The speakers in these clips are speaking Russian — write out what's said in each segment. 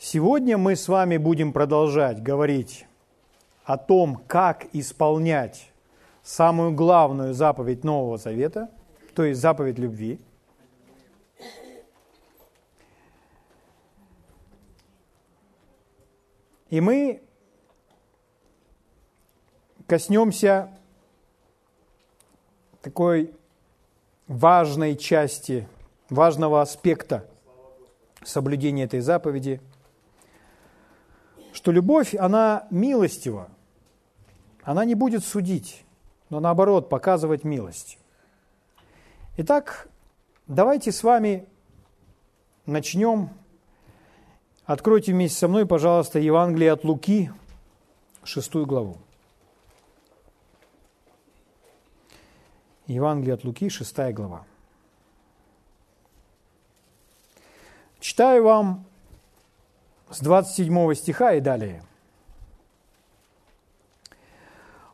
Сегодня мы с вами будем продолжать говорить о том, как исполнять самую главную заповедь Нового Завета, то есть заповедь любви. И мы коснемся такой важной части, важного аспекта соблюдения этой заповеди – что любовь, она милостива. Она не будет судить, но наоборот показывать милость. Итак, давайте с вами начнем. Откройте вместе со мной, пожалуйста, Евангелие от Луки, шестую главу. Евангелие от Луки, шестая глава. Читаю вам с 27 стиха и далее.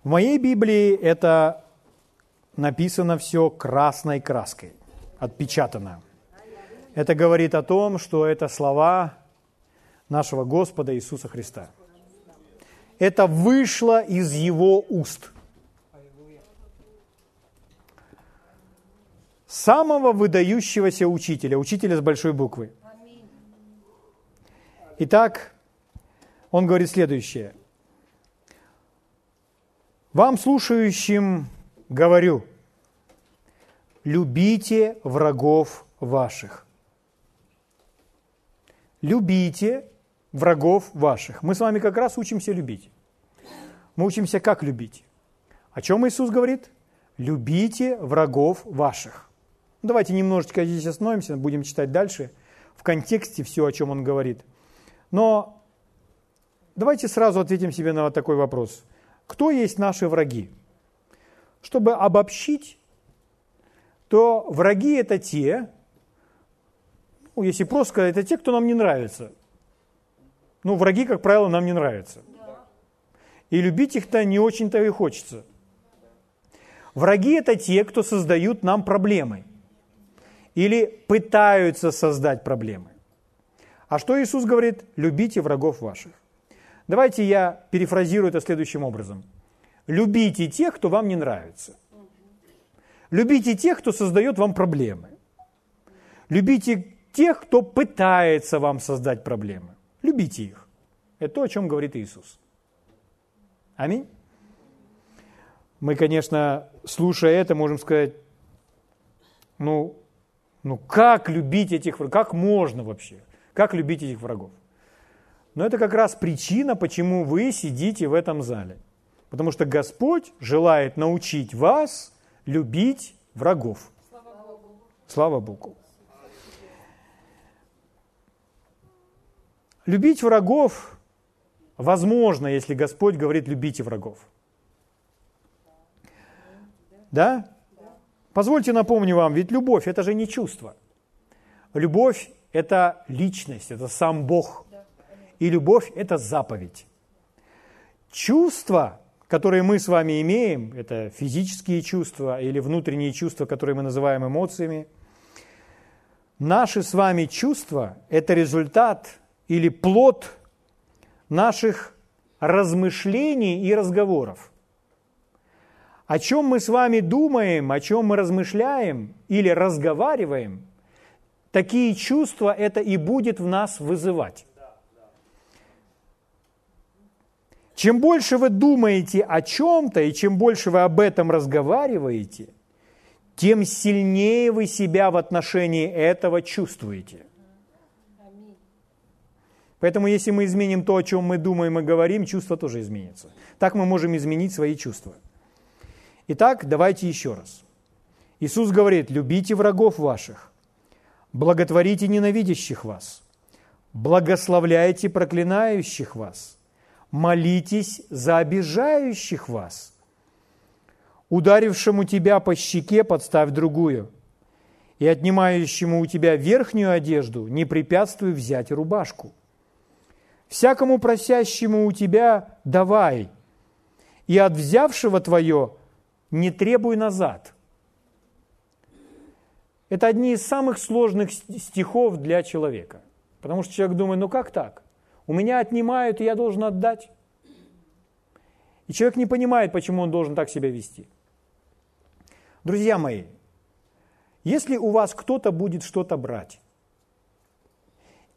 В моей Библии это написано все красной краской, отпечатано. Это говорит о том, что это слова нашего Господа Иисуса Христа. Это вышло из Его уст. Самого выдающегося учителя, учителя с большой буквы – Итак, он говорит следующее. Вам, слушающим, говорю, любите врагов ваших. Любите врагов ваших. Мы с вами как раз учимся любить. Мы учимся, как любить. О чем Иисус говорит? Любите врагов ваших. Давайте немножечко здесь остановимся, будем читать дальше. В контексте все, о чем он говорит – но давайте сразу ответим себе на вот такой вопрос. Кто есть наши враги? Чтобы обобщить, то враги это те, ну, если просто сказать, это те, кто нам не нравится. Ну, враги, как правило, нам не нравятся. И любить их-то не очень-то и хочется. Враги это те, кто создают нам проблемы или пытаются создать проблемы. А что Иисус говорит? Любите врагов ваших. Давайте я перефразирую это следующим образом. Любите тех, кто вам не нравится. Любите тех, кто создает вам проблемы. Любите тех, кто пытается вам создать проблемы. Любите их. Это то, о чем говорит Иисус. Аминь. Мы, конечно, слушая это, можем сказать, ну, ну как любить этих? Как можно вообще? Как любить этих врагов? Но это как раз причина, почему вы сидите в этом зале. Потому что Господь желает научить вас любить врагов. Слава Богу. Любить врагов возможно, если Господь говорит «любите врагов». Да? Позвольте напомню вам, ведь любовь – это же не чувство. Любовь это личность, это сам Бог. И любовь – это заповедь. Чувства, которые мы с вами имеем, это физические чувства или внутренние чувства, которые мы называем эмоциями, наши с вами чувства – это результат или плод наших размышлений и разговоров. О чем мы с вами думаем, о чем мы размышляем или разговариваем – такие чувства это и будет в нас вызывать. Чем больше вы думаете о чем-то, и чем больше вы об этом разговариваете, тем сильнее вы себя в отношении этого чувствуете. Поэтому если мы изменим то, о чем мы думаем и говорим, чувство тоже изменится. Так мы можем изменить свои чувства. Итак, давайте еще раз. Иисус говорит, любите врагов ваших, благотворите ненавидящих вас, благословляйте проклинающих вас, молитесь за обижающих вас. Ударившему тебя по щеке подставь другую, и отнимающему у тебя верхнюю одежду не препятствуй взять рубашку. Всякому просящему у тебя давай, и от взявшего твое не требуй назад. Это одни из самых сложных стихов для человека. Потому что человек думает, ну как так? У меня отнимают, и я должен отдать. И человек не понимает, почему он должен так себя вести. Друзья мои, если у вас кто-то будет что-то брать,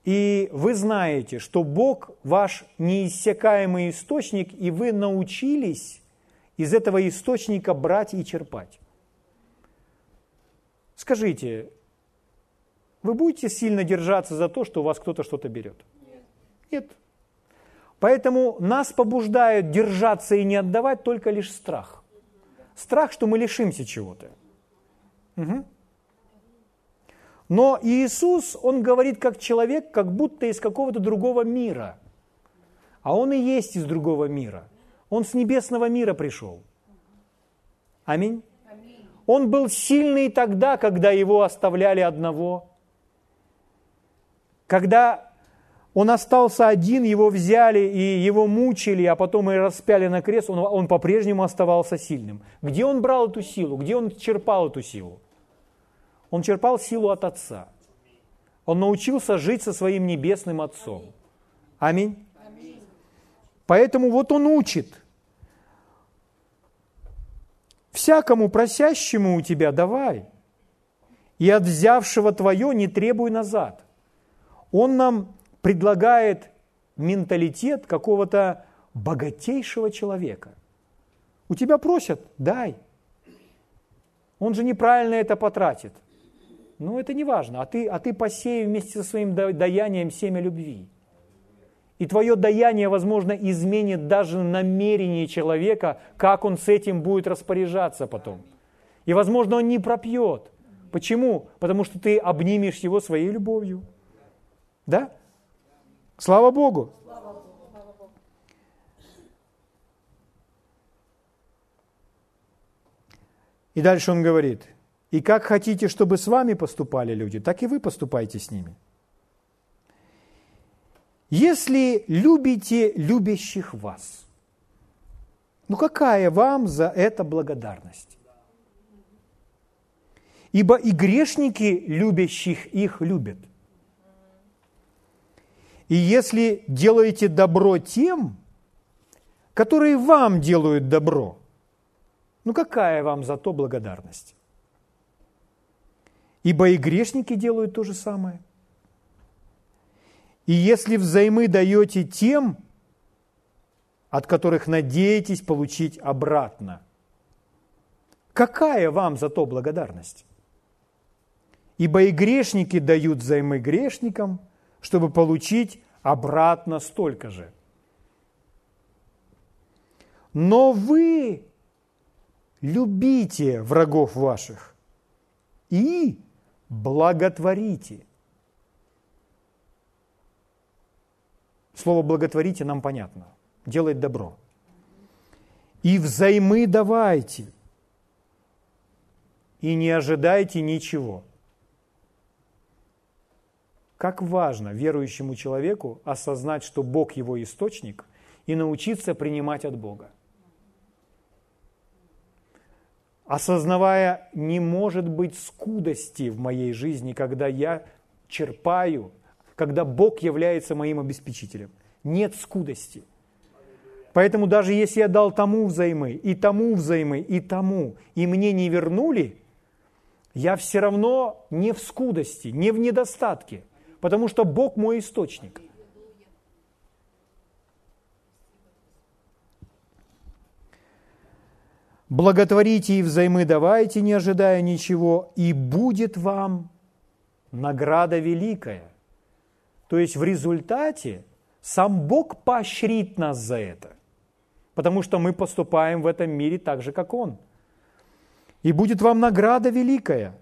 и вы знаете, что Бог ваш неиссякаемый источник, и вы научились из этого источника брать и черпать. Скажите, вы будете сильно держаться за то, что у вас кто-то что-то берет? Нет. Нет. Поэтому нас побуждают держаться и не отдавать только лишь страх. Страх, что мы лишимся чего-то. Угу. Но Иисус, Он говорит как человек, как будто из какого-то другого мира. А Он и есть из другого мира. Он с небесного мира пришел. Аминь. Он был сильный тогда, когда его оставляли одного. Когда он остался один, его взяли и его мучили, а потом и распяли на крест, он, он по-прежнему оставался сильным. Где он брал эту силу? Где он черпал эту силу? Он черпал силу от Отца. Он научился жить со своим небесным Отцом. Аминь. Поэтому вот он учит. Всякому просящему у тебя давай, и от взявшего твое не требуй назад. Он нам предлагает менталитет какого-то богатейшего человека. У тебя просят, дай. Он же неправильно это потратит. Ну, это не важно. А ты, а ты посеи вместе со своим даянием семя любви. И твое даяние, возможно, изменит даже намерение человека, как он с этим будет распоряжаться потом. И, возможно, он не пропьет. Почему? Потому что ты обнимешь его своей любовью. Да? Слава Богу! И дальше он говорит – и как хотите, чтобы с вами поступали люди, так и вы поступайте с ними. Если любите любящих вас, ну какая вам за это благодарность? Ибо и грешники любящих их любят. И если делаете добро тем, которые вам делают добро, ну какая вам за то благодарность? ибо и грешники делают то же самое. И если взаймы даете тем, от которых надеетесь получить обратно, какая вам за то благодарность? Ибо и грешники дают взаймы грешникам, чтобы получить обратно столько же. Но вы любите врагов ваших и благотворите. Слово благотворите нам понятно. Делать добро. И взаймы давайте. И не ожидайте ничего. Как важно верующему человеку осознать, что Бог его источник, и научиться принимать от Бога. осознавая, не может быть скудости в моей жизни, когда я черпаю, когда Бог является моим обеспечителем. Нет скудости. Поэтому даже если я дал тому взаймы, и тому взаймы, и тому, и мне не вернули, я все равно не в скудости, не в недостатке, потому что Бог мой источник. Благотворите и взаймы давайте, не ожидая ничего, и будет вам награда великая. То есть в результате сам Бог поощрит нас за это, потому что мы поступаем в этом мире так же, как Он. И будет вам награда великая,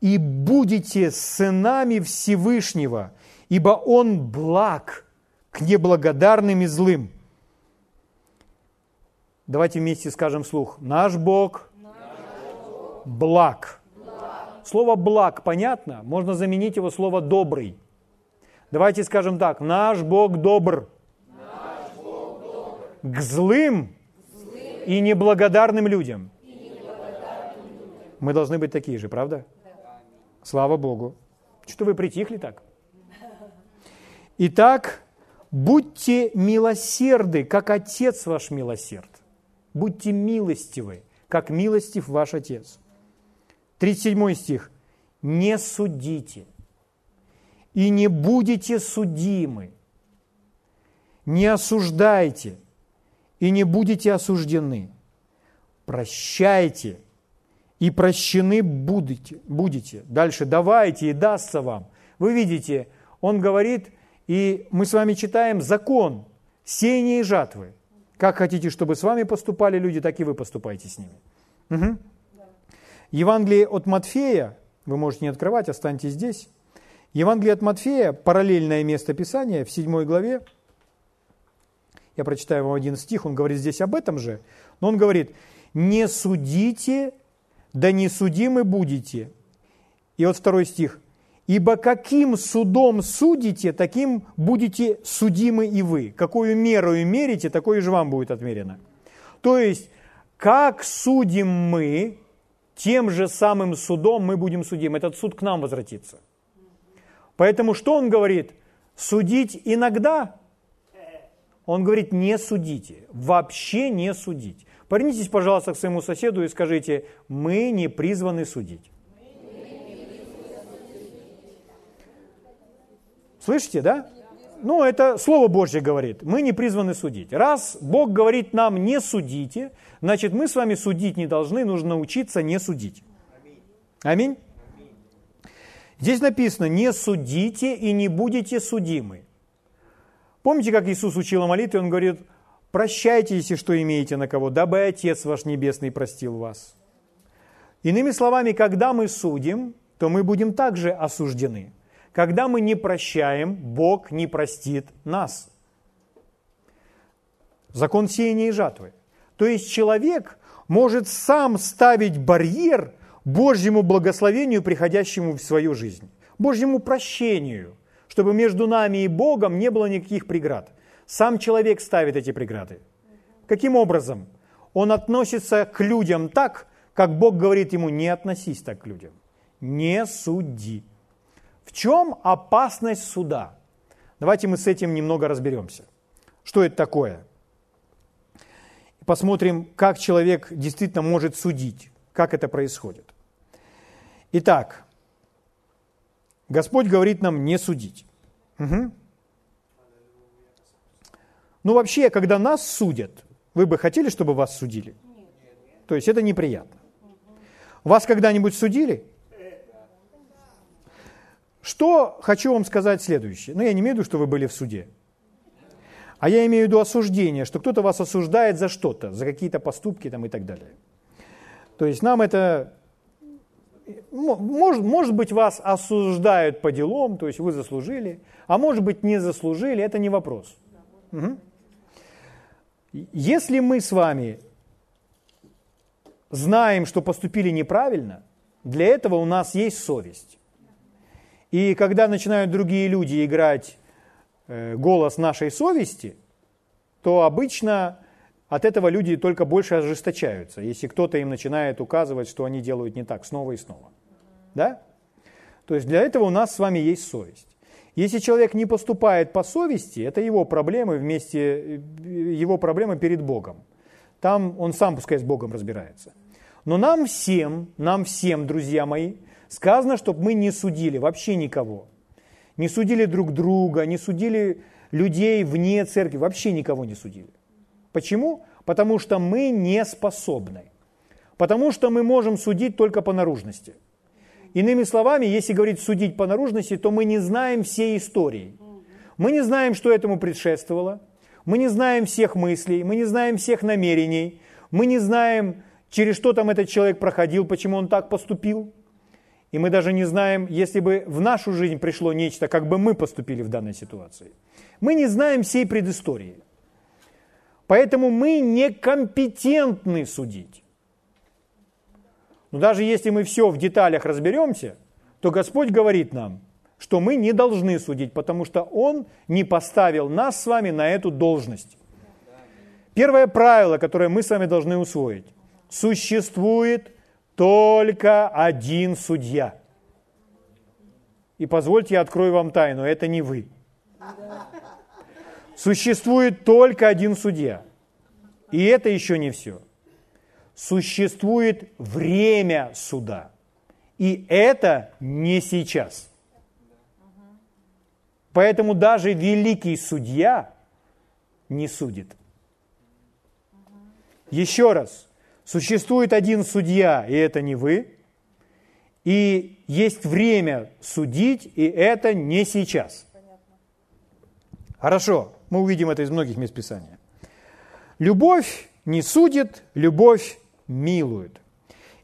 и будете сынами Всевышнего, ибо Он благ к неблагодарным и злым – Давайте вместе скажем слух. Наш Бог, благ. Слово благ понятно? Можно заменить его слово добрый. Давайте скажем так. Наш Бог добр. К злым, и неблагодарным людям. Мы должны быть такие же, правда? Слава Богу. Что вы притихли так? Итак, Будьте милосерды, как Отец ваш милосерд. Будьте милостивы, как милостив ваш Отец. 37 стих. Не судите, и не будете судимы. Не осуждайте, и не будете осуждены. Прощайте, и прощены будете. будете. Дальше давайте, и дастся вам. Вы видите, он говорит, и мы с вами читаем закон сеяния и жатвы. Как хотите, чтобы с вами поступали люди, так и вы поступайте с ними. Угу. Евангелие от Матфея, вы можете не открывать, останьтесь здесь. Евангелие от Матфея, параллельное место Писания в 7 главе. Я прочитаю вам один стих, он говорит здесь об этом же. Но он говорит, не судите, да не судимы будете. И вот второй стих. Ибо каким судом судите, таким будете судимы и вы. Какую меру мерите, такое же вам будет отмерено. То есть, как судим мы, тем же самым судом мы будем судим. Этот суд к нам возвратится. Поэтому что он говорит? Судить иногда. Он говорит, не судите, вообще не судить. Повернитесь, пожалуйста, к своему соседу и скажите, мы не призваны судить. Слышите, да? Ну, это Слово Божье говорит. Мы не призваны судить. Раз Бог говорит нам не судите, значит, мы с вами судить не должны, нужно научиться не судить. Аминь. Здесь написано, не судите и не будете судимы. Помните, как Иисус учил о молитве? Он говорит, прощайте, если что имеете на кого, дабы Отец ваш Небесный простил вас. Иными словами, когда мы судим, то мы будем также осуждены. Когда мы не прощаем, Бог не простит нас. Закон сеяния и жатвы. То есть человек может сам ставить барьер Божьему благословению, приходящему в свою жизнь, Божьему прощению, чтобы между нами и Богом не было никаких преград. Сам человек ставит эти преграды. Каким образом? Он относится к людям так, как Бог говорит ему, не относись так к людям. Не суди. В чем опасность суда? Давайте мы с этим немного разберемся. Что это такое? Посмотрим, как человек действительно может судить, как это происходит. Итак, Господь говорит нам не судить. Угу. Ну вообще, когда нас судят, вы бы хотели, чтобы вас судили? То есть это неприятно. Вас когда-нибудь судили? Что хочу вам сказать следующее. Ну, я не имею в виду, что вы были в суде. А я имею в виду осуждение, что кто-то вас осуждает за что-то, за какие-то поступки там и так далее. То есть нам это... Может, может быть, вас осуждают по делам, то есть вы заслужили, а может быть, не заслужили, это не вопрос. Угу. Если мы с вами знаем, что поступили неправильно, для этого у нас есть совесть. И когда начинают другие люди играть э, голос нашей совести, то обычно от этого люди только больше ожесточаются, если кто-то им начинает указывать, что они делают не так снова и снова. Да? То есть для этого у нас с вами есть совесть. Если человек не поступает по совести, это его проблемы вместе, э, его проблемы перед Богом. Там он сам пускай с Богом разбирается. Но нам всем, нам всем, друзья мои, Сказано, чтобы мы не судили вообще никого. Не судили друг друга, не судили людей вне церкви, вообще никого не судили. Почему? Потому что мы не способны. Потому что мы можем судить только по наружности. Иными словами, если говорить судить по наружности, то мы не знаем всей истории. Мы не знаем, что этому предшествовало. Мы не знаем всех мыслей, мы не знаем всех намерений. Мы не знаем, через что там этот человек проходил, почему он так поступил. И мы даже не знаем, если бы в нашу жизнь пришло нечто, как бы мы поступили в данной ситуации. Мы не знаем всей предыстории. Поэтому мы некомпетентны судить. Но даже если мы все в деталях разберемся, то Господь говорит нам, что мы не должны судить, потому что Он не поставил нас с вами на эту должность. Первое правило, которое мы с вами должны усвоить. Существует только один судья. И позвольте, я открою вам тайну, это не вы. Существует только один судья. И это еще не все. Существует время суда. И это не сейчас. Поэтому даже великий судья не судит. Еще раз, существует один судья, и это не вы. И есть время судить, и это не сейчас. Хорошо, мы увидим это из многих мест Писания. Любовь не судит, любовь милует.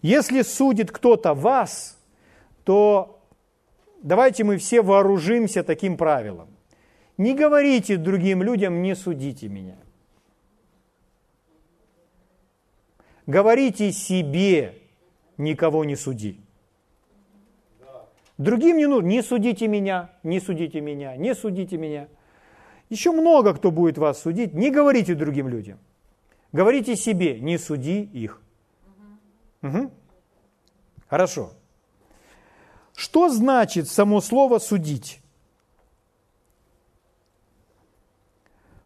Если судит кто-то вас, то давайте мы все вооружимся таким правилом. Не говорите другим людям, не судите меня. Говорите себе, никого не суди. Другим не нужно, не судите меня, не судите меня, не судите меня. Еще много кто будет вас судить. Не говорите другим людям. Говорите себе, не суди их. Угу. Хорошо. Что значит само слово «судить»?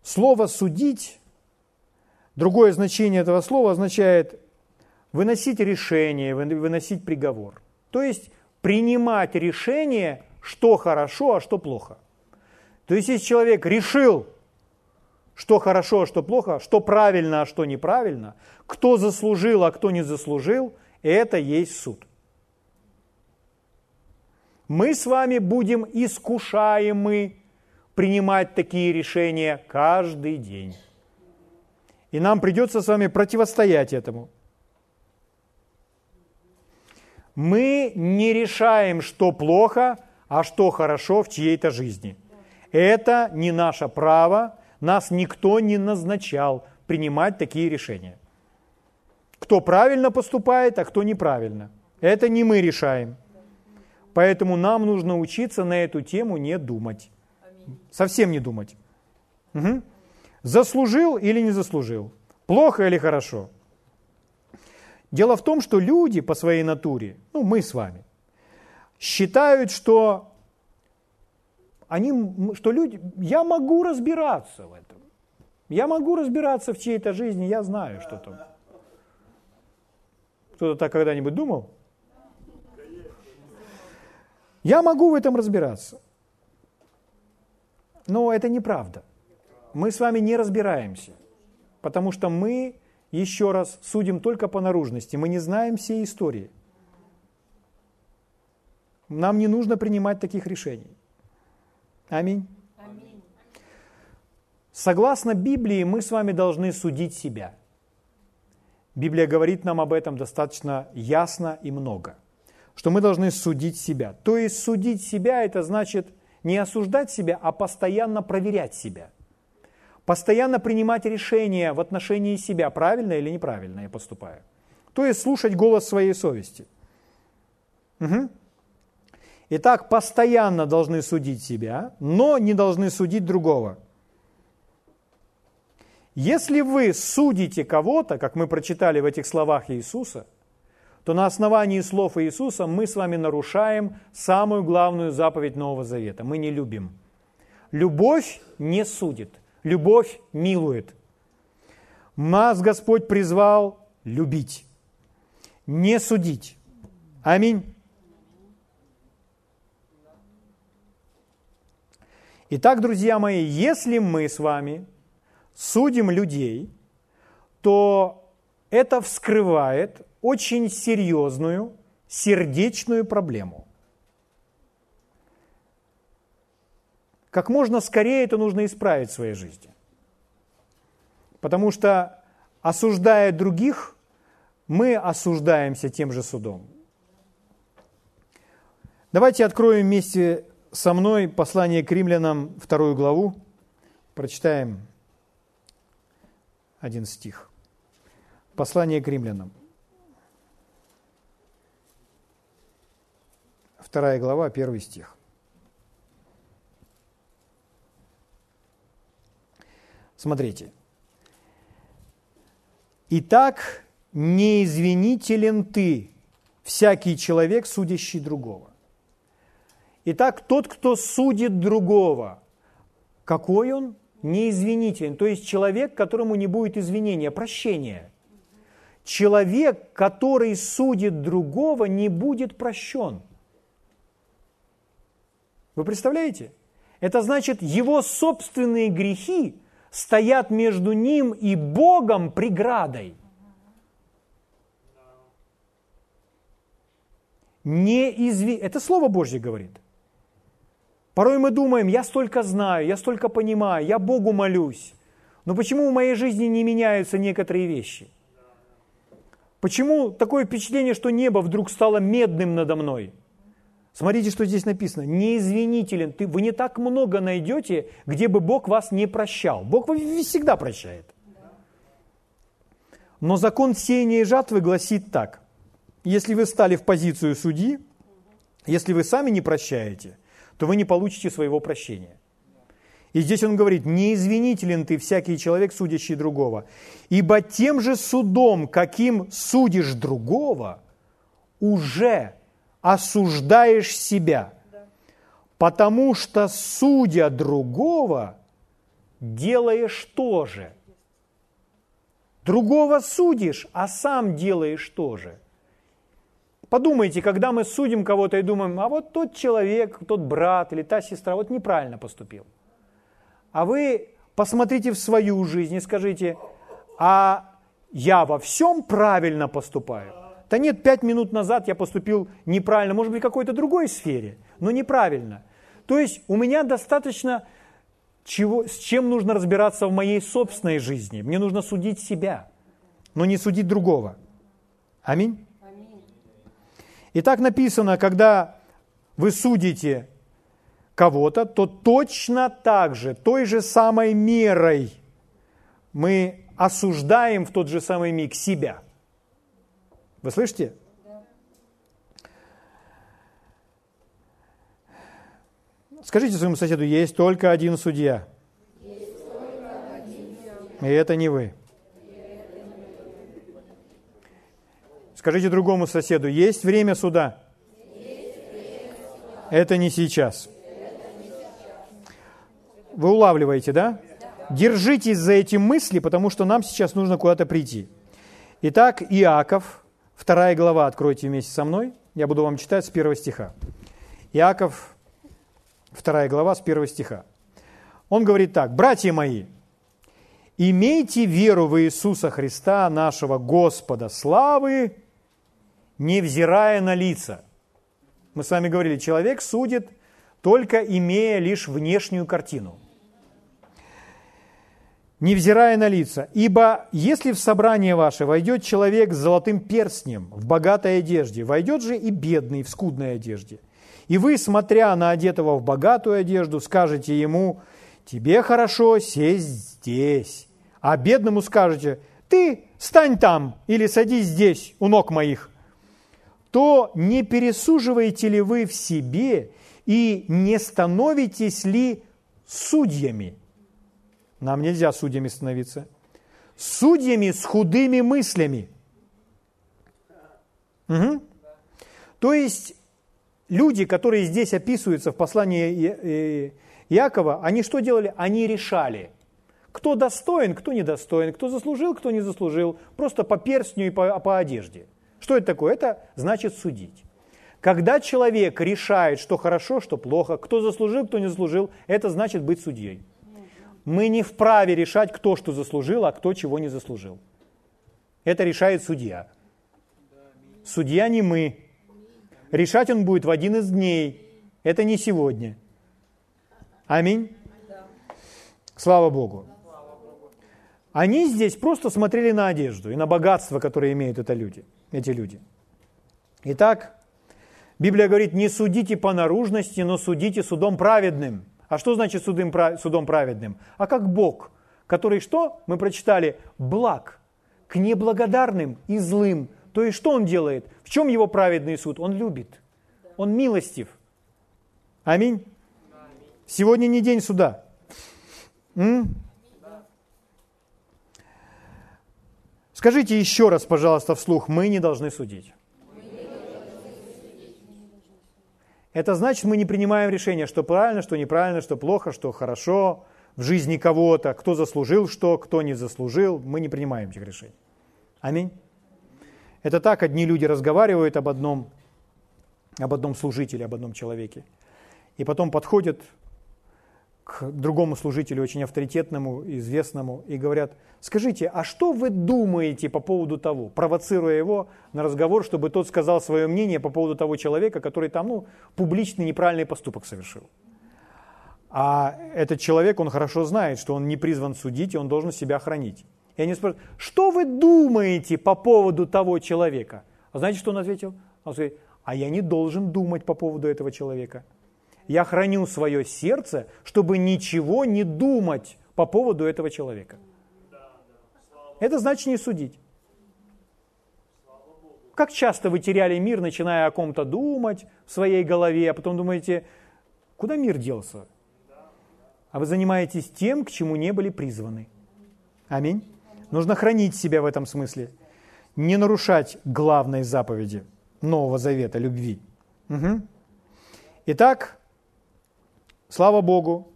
Слово «судить», другое значение этого слова означает выносить решение, выносить приговор. То есть принимать решение, что хорошо, а что плохо. То есть если человек решил, что хорошо, а что плохо, что правильно, а что неправильно, кто заслужил, а кто не заслужил, это есть суд. Мы с вами будем искушаемы принимать такие решения каждый день. И нам придется с вами противостоять этому. Мы не решаем, что плохо, а что хорошо в чьей-то жизни. Это не наше право, нас никто не назначал принимать такие решения. Кто правильно поступает, а кто неправильно. Это не мы решаем. Поэтому нам нужно учиться на эту тему не думать. Совсем не думать. Угу. Заслужил или не заслужил? Плохо или хорошо? Дело в том, что люди по своей натуре, ну мы с вами, считают, что они, что люди, я могу разбираться в этом. Я могу разбираться в чьей-то жизни, я знаю, что там. Кто-то так когда-нибудь думал? Я могу в этом разбираться. Но это неправда. Мы с вами не разбираемся, потому что мы, еще раз, судим только по наружности. Мы не знаем всей истории. Нам не нужно принимать таких решений. Аминь. Аминь. Согласно Библии, мы с вами должны судить себя. Библия говорит нам об этом достаточно ясно и много, что мы должны судить себя. То есть судить себя – это значит не осуждать себя, а постоянно проверять себя. Постоянно принимать решения в отношении себя, правильно или неправильно я поступаю. То есть слушать голос своей совести. Угу. Итак, постоянно должны судить себя, но не должны судить другого. Если вы судите кого-то, как мы прочитали в этих словах Иисуса, то на основании слов Иисуса мы с вами нарушаем самую главную заповедь Нового Завета. Мы не любим. Любовь не судит, любовь милует. Нас Господь призвал любить, не судить. Аминь. Итак, друзья мои, если мы с вами судим людей, то это вскрывает очень серьезную сердечную проблему. Как можно скорее это нужно исправить в своей жизни. Потому что, осуждая других, мы осуждаемся тем же судом. Давайте откроем вместе со мной послание к римлянам, вторую главу. Прочитаем один стих. Послание к римлянам. Вторая глава, первый стих. Смотрите. «Итак, неизвинителен ты, всякий человек, судящий другого». Итак, тот, кто судит другого, какой он? неизвинителен, то есть человек, которому не будет извинения, прощения. Человек, который судит другого, не будет прощен. Вы представляете? Это значит, его собственные грехи стоят между ним и Богом преградой. Не изви... Это Слово Божье говорит. Порой мы думаем, я столько знаю, я столько понимаю, я Богу молюсь. Но почему в моей жизни не меняются некоторые вещи? Почему такое впечатление, что небо вдруг стало медным надо мной? Смотрите, что здесь написано. Неизвинителен. Ты, вы не так много найдете, где бы Бог вас не прощал. Бог всегда прощает. Но закон сеяния и жатвы гласит так. Если вы стали в позицию судьи, если вы сами не прощаете, то вы не получите своего прощения. И здесь он говорит, неизвинителен ты всякий человек, судящий другого. Ибо тем же судом, каким судишь другого, уже осуждаешь себя. Потому что, судя другого, делаешь то же. Другого судишь, а сам делаешь то же. Подумайте, когда мы судим кого-то и думаем, а вот тот человек, тот брат или та сестра вот неправильно поступил. А вы посмотрите в свою жизнь и скажите, а я во всем правильно поступаю? Да нет, пять минут назад я поступил неправильно, может быть, в какой-то другой сфере, но неправильно. То есть у меня достаточно чего, с чем нужно разбираться в моей собственной жизни. Мне нужно судить себя, но не судить другого. Аминь. И так написано, когда вы судите кого-то, то точно так же, той же самой мерой мы осуждаем в тот же самый миг себя. Вы слышите? Скажите своему соседу, есть только один судья. И это не вы. Скажите другому соседу, есть время суда? Это не сейчас. Вы улавливаете, да? Держитесь за эти мысли, потому что нам сейчас нужно куда-то прийти. Итак, Иаков, вторая глава, откройте вместе со мной. Я буду вам читать с первого стиха. Иаков, вторая глава, с первого стиха. Он говорит так, «Братья мои, имейте веру в Иисуса Христа, нашего Господа славы, невзирая на лица. Мы с вами говорили, человек судит, только имея лишь внешнюю картину. Невзирая на лица. Ибо если в собрание ваше войдет человек с золотым перстнем в богатой одежде, войдет же и бедный в скудной одежде. И вы, смотря на одетого в богатую одежду, скажете ему, тебе хорошо сесть здесь. А бедному скажете, ты стань там или садись здесь у ног моих то не пересуживаете ли вы в себе и не становитесь ли судьями? Нам нельзя судьями становиться. Судьями с худыми мыслями. Угу. То есть люди, которые здесь описываются в послании Иакова, они что делали? Они решали, кто достоин, кто недостоин, кто заслужил, кто не заслужил, просто по перстню и по, по одежде – что это такое? Это значит судить. Когда человек решает, что хорошо, что плохо, кто заслужил, кто не заслужил, это значит быть судьей. Мы не вправе решать, кто что заслужил, а кто чего не заслужил. Это решает судья. Судья не мы. Решать он будет в один из дней. Это не сегодня. Аминь. Слава Богу. Они здесь просто смотрели на одежду и на богатство, которое имеют это люди – эти люди. Итак, Библия говорит, не судите по наружности, но судите судом праведным. А что значит судом, судом праведным? А как Бог, который что? Мы прочитали, благ к неблагодарным и злым. То есть что он делает? В чем его праведный суд? Он любит. Он милостив. Аминь. Сегодня не день суда. М? Скажите еще раз, пожалуйста, вслух, мы не должны судить. Это значит, мы не принимаем решение, что правильно, что неправильно, что плохо, что хорошо. в жизни кого-то, кто заслужил что, кто не заслужил. Мы не принимаем этих решений. Аминь. Это так одни люди разговаривают об одном, об одном служителе, об одном человеке. И потом подходят к другому служителю, очень авторитетному, известному, и говорят, скажите, а что вы думаете по поводу того, провоцируя его на разговор, чтобы тот сказал свое мнение по поводу того человека, который там, ну, публичный неправильный поступок совершил. А этот человек, он хорошо знает, что он не призван судить, и он должен себя хранить. И они спрашивают, что вы думаете по поводу того человека? А знаете, что он ответил? Он говорит, а я не должен думать по поводу этого человека я храню свое сердце, чтобы ничего не думать по поводу этого человека. Это значит не судить. Как часто вы теряли мир, начиная о ком-то думать в своей голове, а потом думаете, куда мир делся? А вы занимаетесь тем, к чему не были призваны. Аминь. Нужно хранить себя в этом смысле. Не нарушать главной заповеди Нового Завета, любви. Угу. Итак, Слава Богу.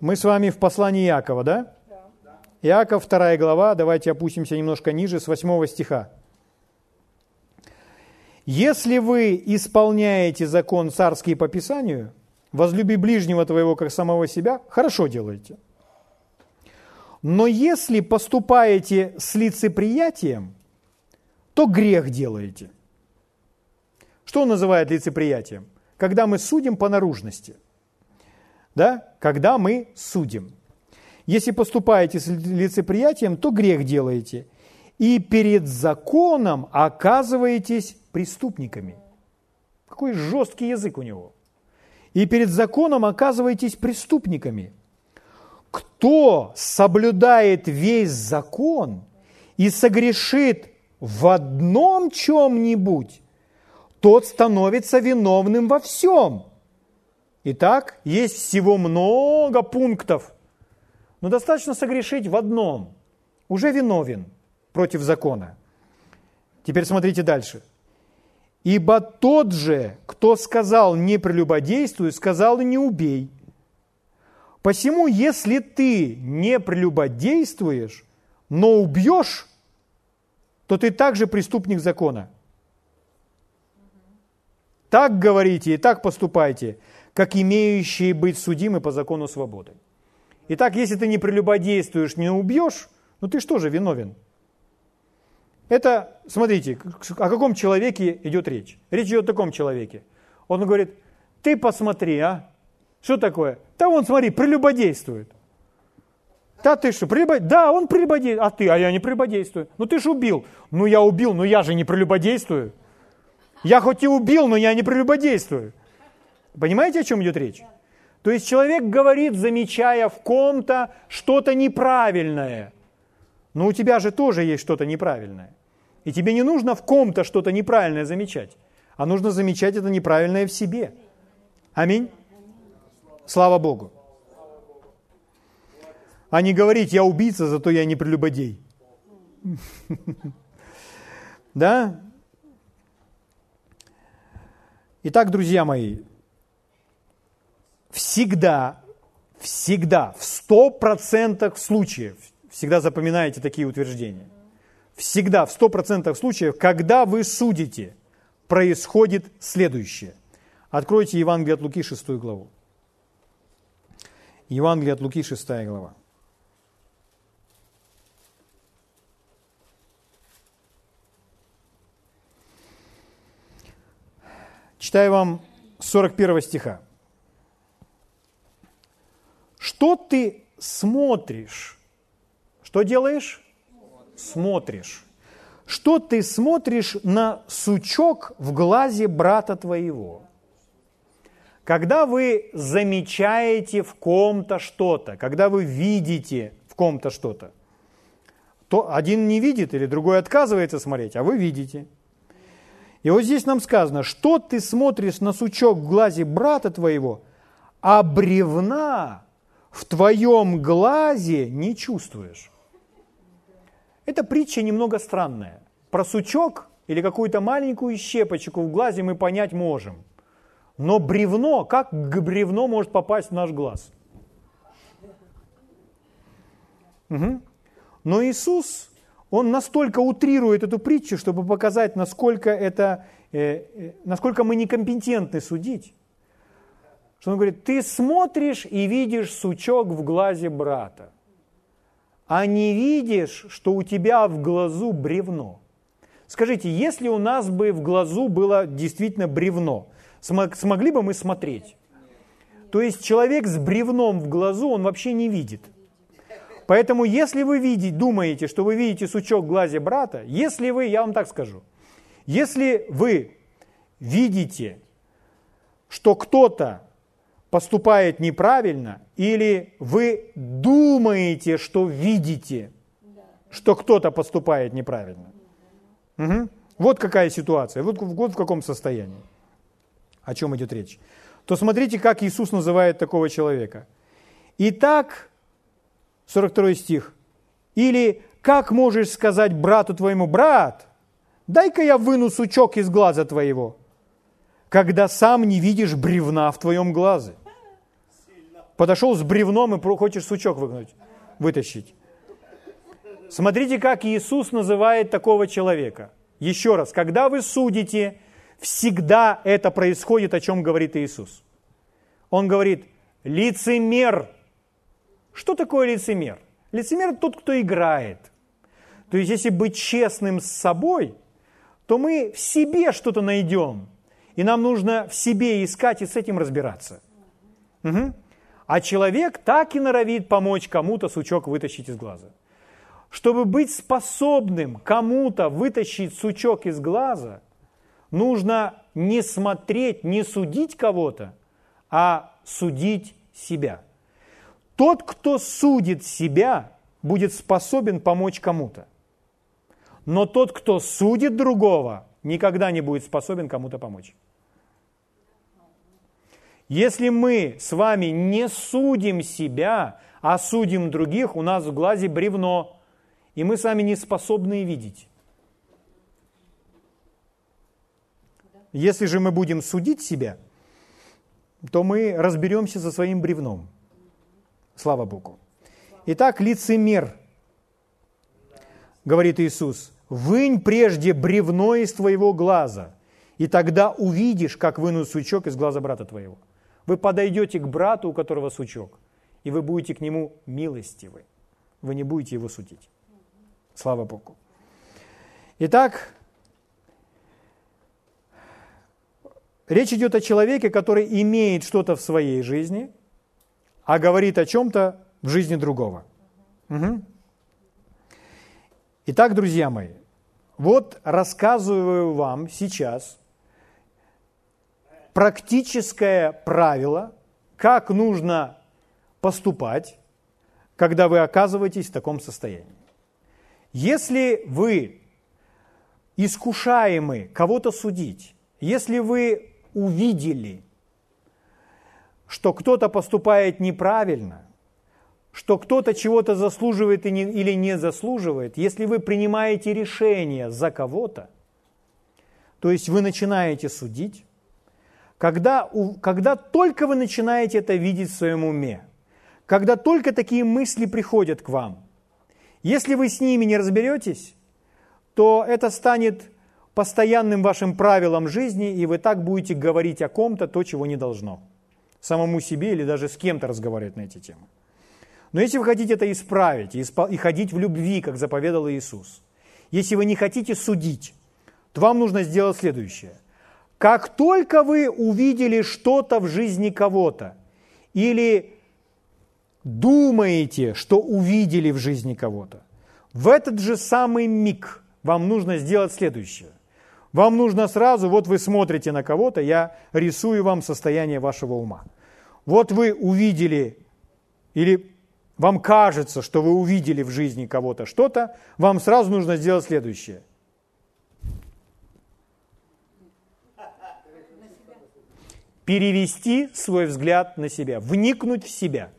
Мы с вами в послании Иакова, да? Иаков, вторая глава, давайте опустимся немножко ниже, с 8 стиха. «Если вы исполняете закон царский по Писанию, возлюби ближнего твоего, как самого себя, хорошо делаете. Но если поступаете с лицеприятием, то грех делаете». Что он называет лицеприятием? Когда мы судим по наружности – да, когда мы судим. Если поступаете с лицеприятием, то грех делаете. И перед законом оказываетесь преступниками. Какой жесткий язык у него. И перед законом оказываетесь преступниками. Кто соблюдает весь закон и согрешит в одном чем-нибудь, тот становится виновным во всем – Итак, есть всего много пунктов, но достаточно согрешить в одном. Уже виновен против закона. Теперь смотрите дальше. Ибо тот же, кто сказал «не прелюбодействуй», сказал и «не убей». Посему, если ты не прелюбодействуешь, но убьешь, то ты также преступник закона. Так говорите и так поступайте – как имеющие быть судимы по закону свободы. Итак, если ты не прелюбодействуешь, не убьешь, ну ты что же виновен? Это, смотрите, о каком человеке идет речь? Речь идет о таком человеке. Он говорит, ты посмотри, а? Что такое? Да он, смотри, прелюбодействует. Да ты что, прелюбодействует? Да, он прелюбодействует. А ты? А я не прелюбодействую. Ну ты же убил. Ну я убил, но я же не прелюбодействую. Я хоть и убил, но я не прелюбодействую. Понимаете, о чем идет речь? То есть человек говорит, замечая в ком-то что-то неправильное. Но у тебя же тоже есть что-то неправильное. И тебе не нужно в ком-то что-то неправильное замечать, а нужно замечать это неправильное в себе. Аминь. Слава Богу. А не говорить, я убийца, зато я не прелюбодей. Да? Итак, друзья мои, всегда, всегда, в сто процентах случаев, всегда запоминайте такие утверждения, всегда, в сто процентах случаев, когда вы судите, происходит следующее. Откройте Евангелие от Луки, 6 главу. Евангелие от Луки, 6 глава. Читаю вам 41 стиха. Что ты смотришь? Что делаешь? Смотришь. Что ты смотришь на сучок в глазе брата твоего? Когда вы замечаете в ком-то что-то, когда вы видите в ком-то что-то, то один не видит или другой отказывается смотреть, а вы видите. И вот здесь нам сказано, что ты смотришь на сучок в глазе брата твоего, а бревна в твоем глазе не чувствуешь. Эта притча немного странная. Про сучок или какую-то маленькую щепочку в глазе мы понять можем. Но бревно, как бревно может попасть в наш глаз? Угу. Но Иисус, Он настолько утрирует эту притчу, чтобы показать, насколько, это, э, э, насколько мы некомпетентны судить. Что Он говорит, ты смотришь и видишь сучок в глазе брата, а не видишь, что у тебя в глазу бревно. Скажите, если у нас бы в глазу было действительно бревно, смогли бы мы смотреть? То есть человек с бревном в глазу, он вообще не видит. Поэтому если вы видите, думаете, что вы видите сучок в глазе брата, если вы, я вам так скажу, если вы видите, что кто-то поступает неправильно, или вы думаете, что видите, что кто-то поступает неправильно. Угу. Вот какая ситуация, вот, вот в каком состоянии. О чем идет речь то смотрите, как Иисус называет такого человека. Итак, 42 стих, или как можешь сказать брату твоему, брат, дай-ка я выну сучок из глаза твоего, когда сам не видишь бревна в твоем глазе. Подошел с бревном и хочешь сучок выгнуть, вытащить. Смотрите, как Иисус называет такого человека. Еще раз, когда вы судите, Всегда это происходит, о чем говорит Иисус. Он говорит, лицемер. Что такое лицемер? Лицемер – тот, кто играет. То есть, если быть честным с собой, то мы в себе что-то найдем. И нам нужно в себе искать и с этим разбираться. Угу. А человек так и норовит помочь кому-то сучок вытащить из глаза. Чтобы быть способным кому-то вытащить сучок из глаза, нужно не смотреть, не судить кого-то, а судить себя. Тот, кто судит себя, будет способен помочь кому-то. Но тот, кто судит другого, никогда не будет способен кому-то помочь. Если мы с вами не судим себя, а судим других, у нас в глазе бревно, и мы с вами не способны видеть. Если же мы будем судить себя, то мы разберемся со своим бревном. Слава Богу. Итак, лицемер, говорит Иисус, вынь прежде бревно из твоего глаза, и тогда увидишь, как вынут сучок из глаза брата твоего. Вы подойдете к брату, у которого сучок, и вы будете к нему милостивы. Вы не будете его судить. Слава Богу. Итак, Речь идет о человеке, который имеет что-то в своей жизни, а говорит о чем-то в жизни другого. Угу. Итак, друзья мои, вот рассказываю вам сейчас практическое правило, как нужно поступать, когда вы оказываетесь в таком состоянии. Если вы искушаемы кого-то судить, если вы увидели, что кто-то поступает неправильно, что кто-то чего-то заслуживает или не заслуживает, если вы принимаете решение за кого-то, то есть вы начинаете судить, когда, когда только вы начинаете это видеть в своем уме, когда только такие мысли приходят к вам, если вы с ними не разберетесь, то это станет постоянным вашим правилам жизни, и вы так будете говорить о ком-то то, чего не должно. Самому себе или даже с кем-то разговаривать на эти темы. Но если вы хотите это исправить и ходить в любви, как заповедал Иисус, если вы не хотите судить, то вам нужно сделать следующее. Как только вы увидели что-то в жизни кого-то, или думаете, что увидели в жизни кого-то, в этот же самый миг вам нужно сделать следующее. Вам нужно сразу, вот вы смотрите на кого-то, я рисую вам состояние вашего ума. Вот вы увидели, или вам кажется, что вы увидели в жизни кого-то что-то, вам сразу нужно сделать следующее. Перевести свой взгляд на себя, вникнуть в себя.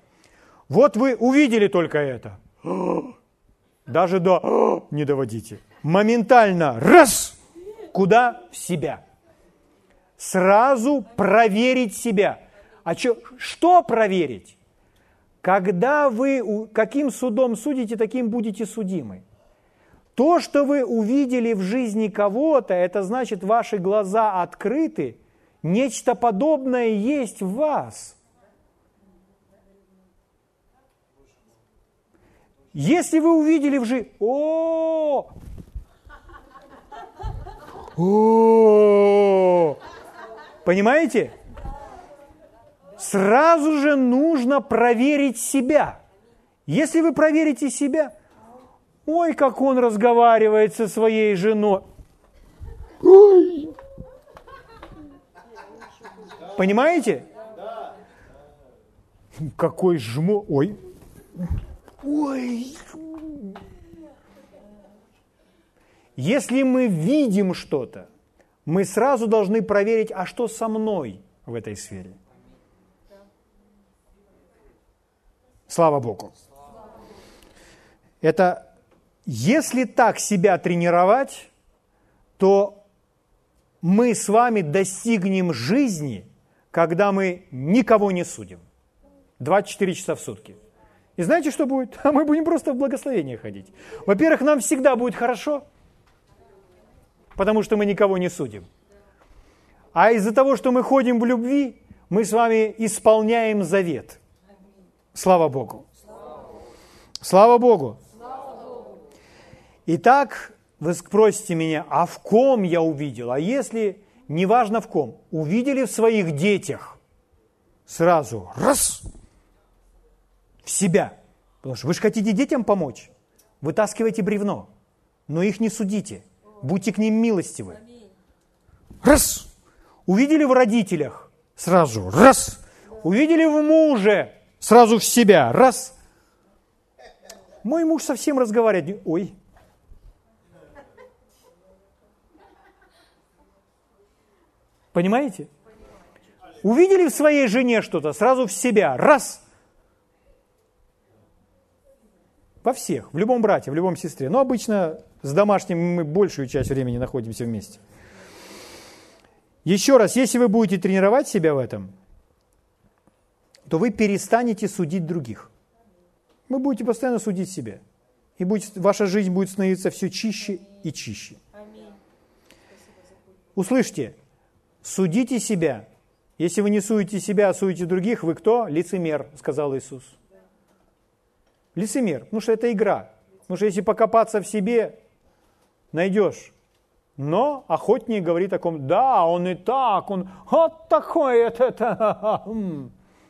Вот вы увидели только это. Даже до не доводите. Моментально раз Куда? В себя. Сразу проверить себя. А чё, что проверить? Когда вы каким судом судите, таким будете судимы. То, что вы увидели в жизни кого-то, это значит, ваши глаза открыты, нечто подобное есть в вас. Если вы увидели в жизни, о, о, понимаете? Сразу же нужно проверить себя. Если вы проверите себя, ой, как он разговаривает со своей женой. Ой. Понимаете? Какой жмо... Ой. Ой. Если мы видим что-то, мы сразу должны проверить, а что со мной в этой сфере. Слава Богу. Это если так себя тренировать, то мы с вами достигнем жизни, когда мы никого не судим. 24 часа в сутки. И знаете, что будет? А мы будем просто в благословение ходить. Во-первых, нам всегда будет хорошо, потому что мы никого не судим. А из-за того, что мы ходим в любви, мы с вами исполняем завет. Слава Богу. Слава Богу. Итак, вы спросите меня, а в ком я увидел? А если, неважно в ком, увидели в своих детях, сразу раз, в себя. Потому что вы же хотите детям помочь. Вытаскивайте бревно, но их не судите. Будьте к ним милостивы. Раз. Увидели в родителях, сразу раз. Увидели в муже, сразу в себя, раз. Мой муж совсем разговаривает. Ой, Понимаете? Увидели в своей жене что-то, сразу в себя, раз. Во всех, в любом брате, в любом сестре. Но обычно с домашним мы большую часть времени находимся вместе. Еще раз, если вы будете тренировать себя в этом, то вы перестанете судить других. Вы будете постоянно судить себя. И будет, ваша жизнь будет становиться все чище и чище. Услышьте, Судите себя. Если вы не суете себя, а суете других, вы кто? Лицемер, сказал Иисус. Лицемер, потому что это игра. Потому что если покопаться в себе, найдешь. Но охотник говорит о ком, да, он и так, он вот такой, это, это,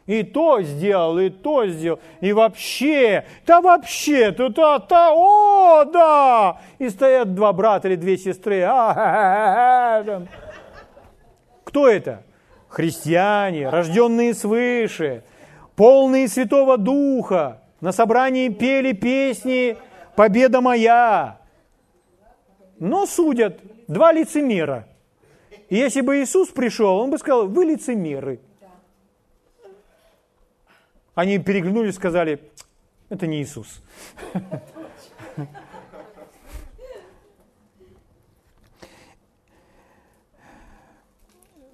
и то сделал, и то сделал, и вообще, да вообще, тут, а, та, о, да, и стоят два брата или две сестры, а, а, а, а, кто это? Христиане, рожденные свыше, полные Святого Духа, на собрании пели песни «Победа моя». Но судят два лицемера. И если бы Иисус пришел, он бы сказал, вы лицемеры. Они переглянулись сказали, это не Иисус.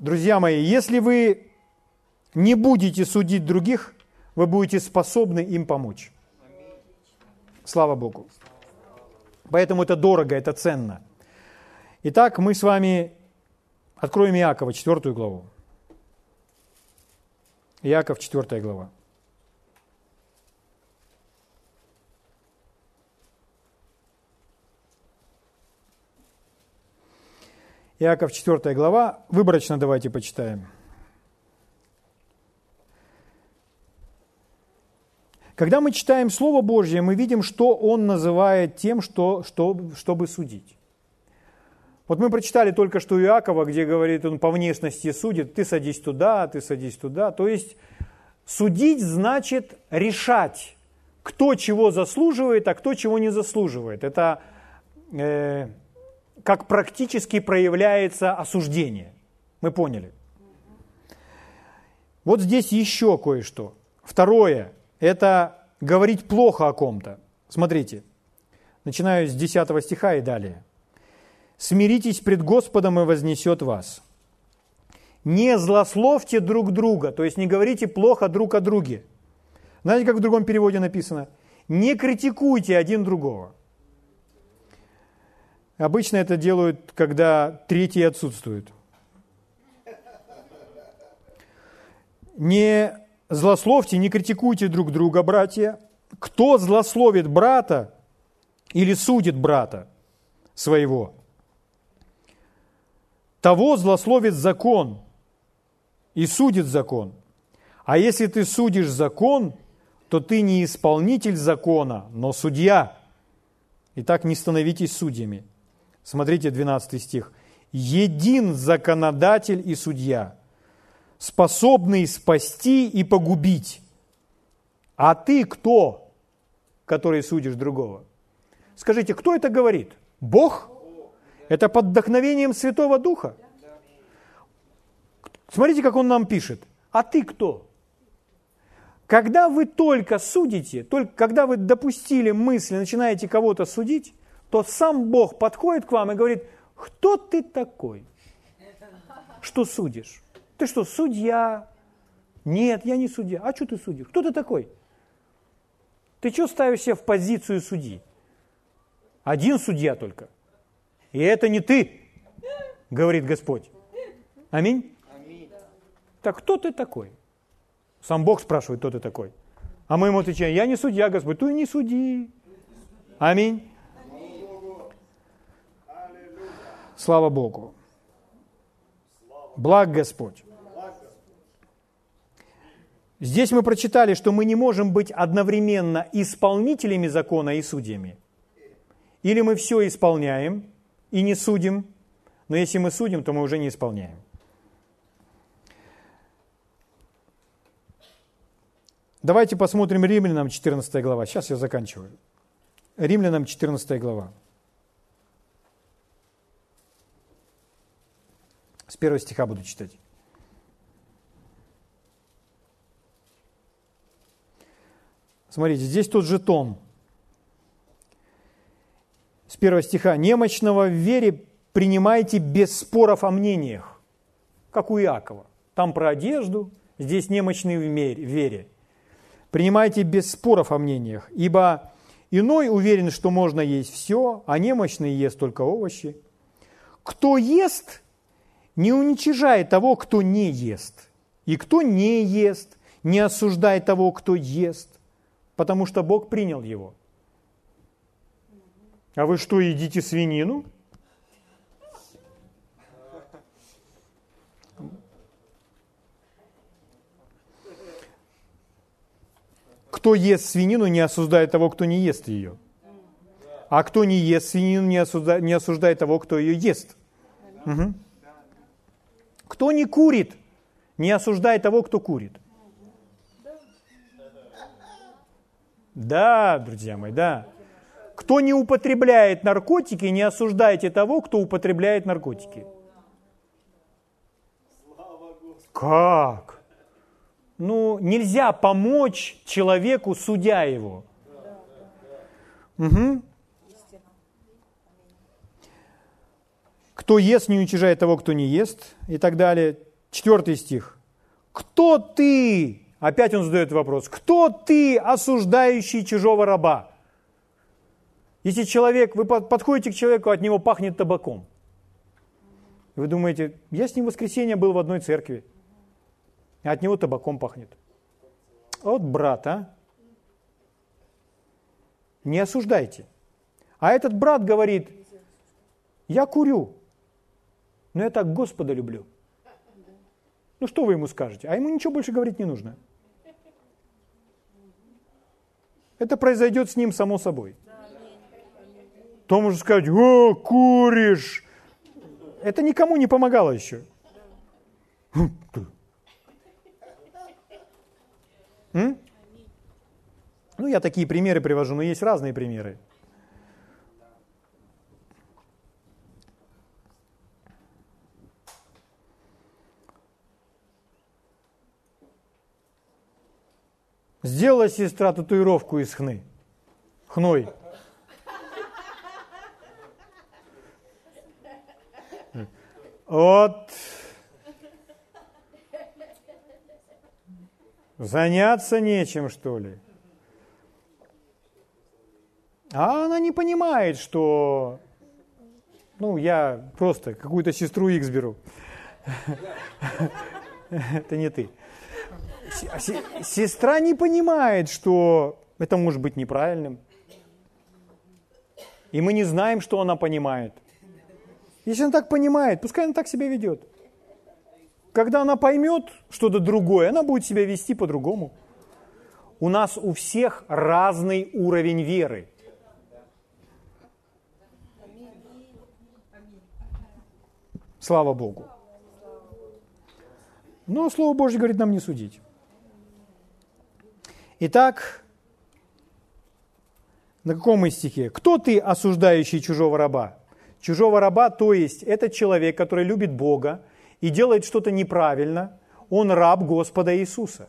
Друзья мои, если вы не будете судить других, вы будете способны им помочь. Слава Богу. Поэтому это дорого, это ценно. Итак, мы с вами откроем Иакова, 4 главу. Иаков, 4 глава. Иаков 4 глава, выборочно давайте почитаем. Когда мы читаем Слово Божье, мы видим, что Он называет тем, что, что, чтобы судить. Вот мы прочитали только что Иакова, где говорит, он по внешности судит, ты садись туда, ты садись туда. То есть судить значит решать, кто чего заслуживает, а кто чего не заслуживает. Это э, как практически проявляется осуждение. Мы поняли. Вот здесь еще кое-что. Второе – это говорить плохо о ком-то. Смотрите, начинаю с 10 стиха и далее. «Смиритесь пред Господом, и вознесет вас. Не злословьте друг друга, то есть не говорите плохо друг о друге, Знаете, как в другом переводе написано? Не критикуйте один другого. Обычно это делают, когда третий отсутствует. Не злословьте, не критикуйте друг друга, братья. Кто злословит брата или судит брата своего, того злословит закон и судит закон. А если ты судишь закон, то ты не исполнитель закона, но судья. Итак, не становитесь судьями. Смотрите 12 стих. «Един законодатель и судья, способный спасти и погубить. А ты кто, который судишь другого?» Скажите, кто это говорит? Бог? Это под вдохновением Святого Духа? Смотрите, как он нам пишет. А ты кто? Когда вы только судите, только когда вы допустили мысль, начинаете кого-то судить, то сам Бог подходит к вам и говорит, кто ты такой, что судишь? Ты что, судья? Нет, я не судья. А что ты судишь? Кто ты такой? Ты что ставишь себя в позицию судьи? Один судья только. И это не ты, говорит Господь. Аминь? Так кто ты такой? Сам Бог спрашивает, кто ты такой. А мы ему отвечаем, я не судья, Господь, ты не суди. Аминь. Слава Богу. Благ Господь. Здесь мы прочитали, что мы не можем быть одновременно исполнителями закона и судьями. Или мы все исполняем и не судим, но если мы судим, то мы уже не исполняем. Давайте посмотрим Римлянам 14 глава. Сейчас я заканчиваю. Римлянам 14 глава. С первого стиха буду читать. Смотрите, здесь тот же тон. С первого стиха. «Немощного в вере принимайте без споров о мнениях, как у Иакова. Там про одежду, здесь немощный в вере. Принимайте без споров о мнениях, ибо иной уверен, что можно есть все, а немощный ест только овощи. Кто ест, не уничижает того, кто не ест. И кто не ест, не осуждает того, кто ест, потому что Бог принял его. А вы что, едите свинину? Кто ест свинину, не осуждает того, кто не ест ее. А кто не ест свинину, не осуждает, не осуждает того, кто ее ест. Угу. Кто не курит, не осуждает того, кто курит. Да, друзья мои, да. Кто не употребляет наркотики, не осуждайте того, кто употребляет наркотики. Как? ну, нельзя помочь человеку, судя его. Угу. Кто ест, не уничижает того, кто не ест, и так далее. Четвертый стих. Кто ты? Опять он задает вопрос. Кто ты, осуждающий чужого раба? Если человек, вы подходите к человеку, от него пахнет табаком. Вы думаете, я с ним в воскресенье был в одной церкви а от него табаком пахнет. Вот брат, а? Не осуждайте. А этот брат говорит, я курю, но я так Господа люблю. Ну что вы ему скажете? А ему ничего больше говорить не нужно. Это произойдет с ним само собой. То можно сказать, о, куришь. Это никому не помогало еще. М? Ну, я такие примеры привожу, но есть разные примеры. Сделала сестра татуировку из хны. Хной. Вот Заняться нечем, что ли? А она не понимает, что... Ну, я просто какую-то сестру X беру. Это не ты. Сестра не понимает, что это может быть неправильным. И мы не знаем, что она понимает. Если она так понимает, пускай она так себя ведет. Когда она поймет что-то другое, она будет себя вести по-другому. У нас у всех разный уровень веры. Слава Богу. Но Слово Божье говорит нам не судить. Итак, на каком мы стихе? «Кто ты, осуждающий чужого раба?» Чужого раба, то есть это человек, который любит Бога и делает что-то неправильно, он раб Господа Иисуса.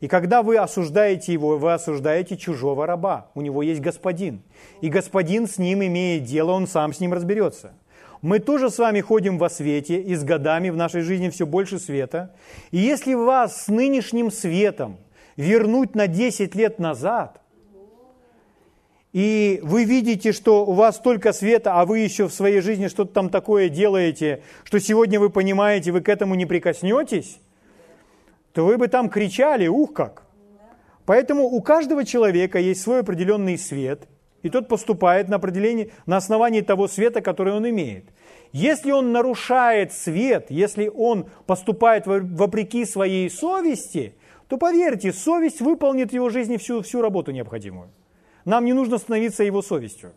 И когда вы осуждаете его, вы осуждаете чужого раба. У него есть господин. И господин с ним имеет дело, он сам с ним разберется. Мы тоже с вами ходим во свете, и с годами в нашей жизни все больше света. И если вас с нынешним светом вернуть на 10 лет назад, и вы видите, что у вас столько света, а вы еще в своей жизни что-то там такое делаете, что сегодня вы понимаете, вы к этому не прикоснетесь, то вы бы там кричали, ух как. Поэтому у каждого человека есть свой определенный свет – и тот поступает на, определение, на основании того света, который он имеет. Если он нарушает свет, если он поступает вопреки своей совести, то поверьте, совесть выполнит в его жизни всю, всю работу необходимую. Нам не нужно становиться его совестью.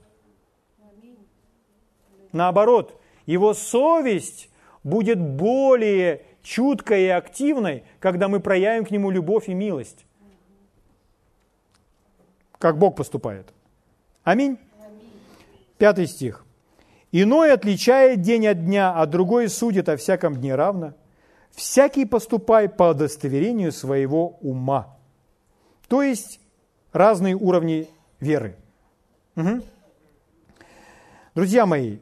Наоборот, его совесть будет более чуткой и активной, когда мы проявим к нему любовь и милость. Как Бог поступает. Аминь. Пятый стих. «Иной отличает день от дня, а другой судит о всяком дне равно. Всякий поступай по удостоверению своего ума». То есть разные уровни веры. Угу. Друзья мои,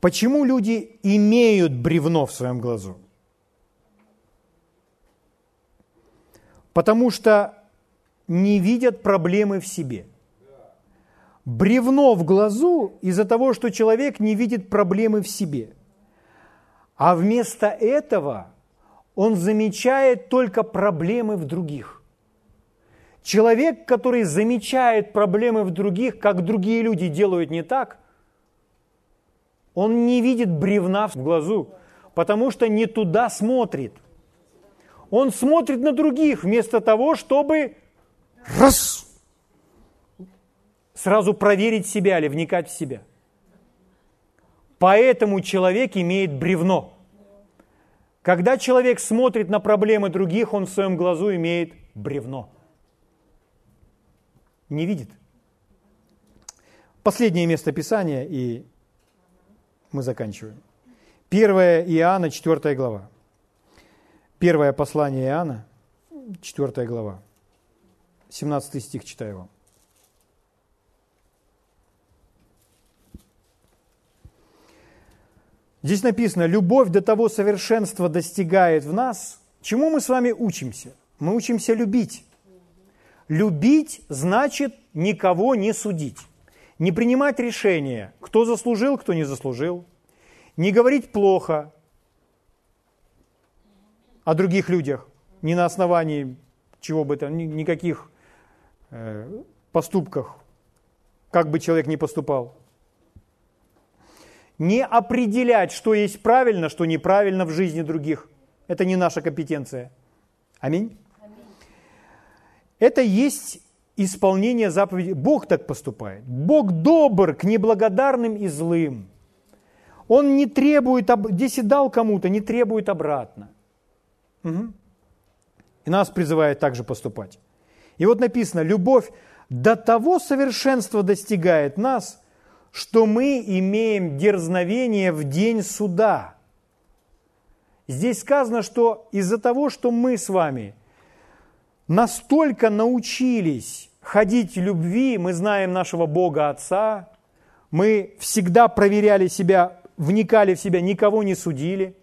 почему люди имеют бревно в своем глазу? Потому что не видят проблемы в себе. Бревно в глазу из-за того, что человек не видит проблемы в себе. А вместо этого он замечает только проблемы в других. Человек, который замечает проблемы в других, как другие люди делают не так, он не видит бревна в глазу, потому что не туда смотрит. Он смотрит на других вместо того, чтобы раз, сразу проверить себя или вникать в себя. Поэтому человек имеет бревно. Когда человек смотрит на проблемы других, он в своем глазу имеет бревно. Не видит. Последнее место Писания, и мы заканчиваем. 1 Иоанна, 4 глава. Первое послание Иоанна, 4 глава. 17 стих читаю вам. Здесь написано, любовь до того совершенства достигает в нас. Чему мы с вами учимся? Мы учимся любить. Любить значит никого не судить. Не принимать решения, кто заслужил, кто не заслужил. Не говорить плохо о других людях, не на основании чего бы то, никаких Э, поступках, как бы человек ни поступал. Не определять, что есть правильно, что неправильно в жизни других. Это не наша компетенция. Аминь. Это есть исполнение заповедей. Бог так поступает. Бог добр к неблагодарным и злым. Он не требует, если дал кому-то, не требует обратно. Угу. И нас призывает также поступать. И вот написано, любовь до того совершенства достигает нас, что мы имеем дерзновение в день суда. Здесь сказано, что из-за того, что мы с вами настолько научились ходить в любви, мы знаем нашего Бога Отца, мы всегда проверяли себя, вникали в себя, никого не судили.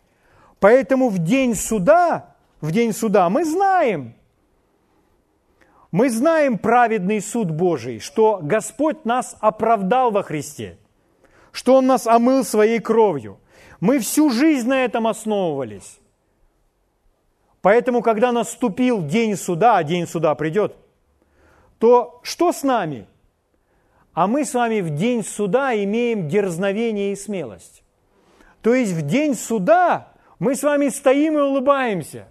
Поэтому в день суда, в день суда мы знаем, мы знаем праведный суд Божий, что Господь нас оправдал во Христе, что Он нас омыл своей кровью. Мы всю жизнь на этом основывались. Поэтому, когда наступил день суда, а день суда придет, то что с нами? А мы с вами в день суда имеем дерзновение и смелость. То есть в день суда мы с вами стоим и улыбаемся.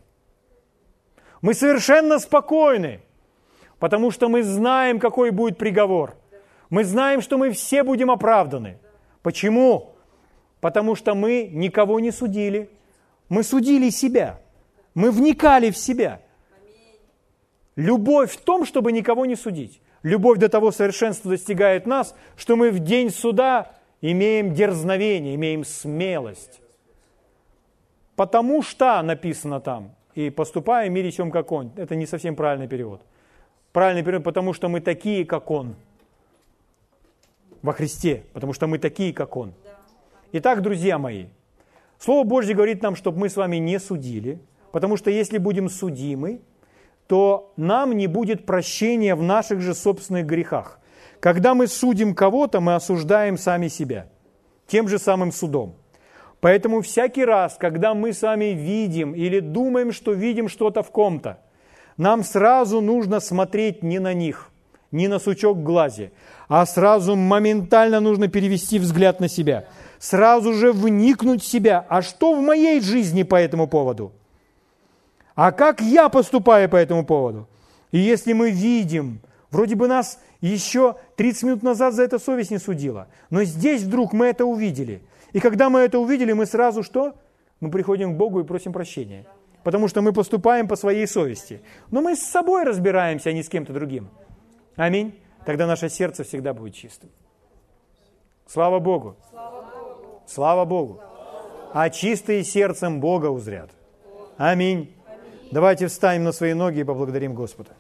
Мы совершенно спокойны, потому что мы знаем, какой будет приговор. Мы знаем, что мы все будем оправданы. Почему? Потому что мы никого не судили. Мы судили себя. Мы вникали в себя. Любовь в том, чтобы никого не судить. Любовь до того совершенства достигает нас, что мы в день суда имеем дерзновение, имеем смелость. Потому что написано там, и поступаем мире чем как он. Это не совсем правильный перевод. Правильный перевод, потому что мы такие, как он. Во Христе, потому что мы такие, как он. Итак, друзья мои, Слово Божье говорит нам, чтобы мы с вами не судили, потому что если будем судимы, то нам не будет прощения в наших же собственных грехах. Когда мы судим кого-то, мы осуждаем сами себя тем же самым судом. Поэтому всякий раз, когда мы сами видим или думаем, что видим что-то в ком-то, нам сразу нужно смотреть не на них, не на сучок глазе, а сразу моментально нужно перевести взгляд на себя, сразу же вникнуть в себя. А что в моей жизни по этому поводу? А как я поступаю по этому поводу? И если мы видим, вроде бы нас еще 30 минут назад за это совесть не судила, но здесь вдруг мы это увидели. И когда мы это увидели, мы сразу что? Мы приходим к Богу и просим прощения. Потому что мы поступаем по своей совести. Но мы с собой разбираемся, а не с кем-то другим. Аминь. Тогда наше сердце всегда будет чистым. Слава Богу. Слава Богу. А чистые сердцем Бога узрят. Аминь. Давайте встанем на свои ноги и поблагодарим Господа.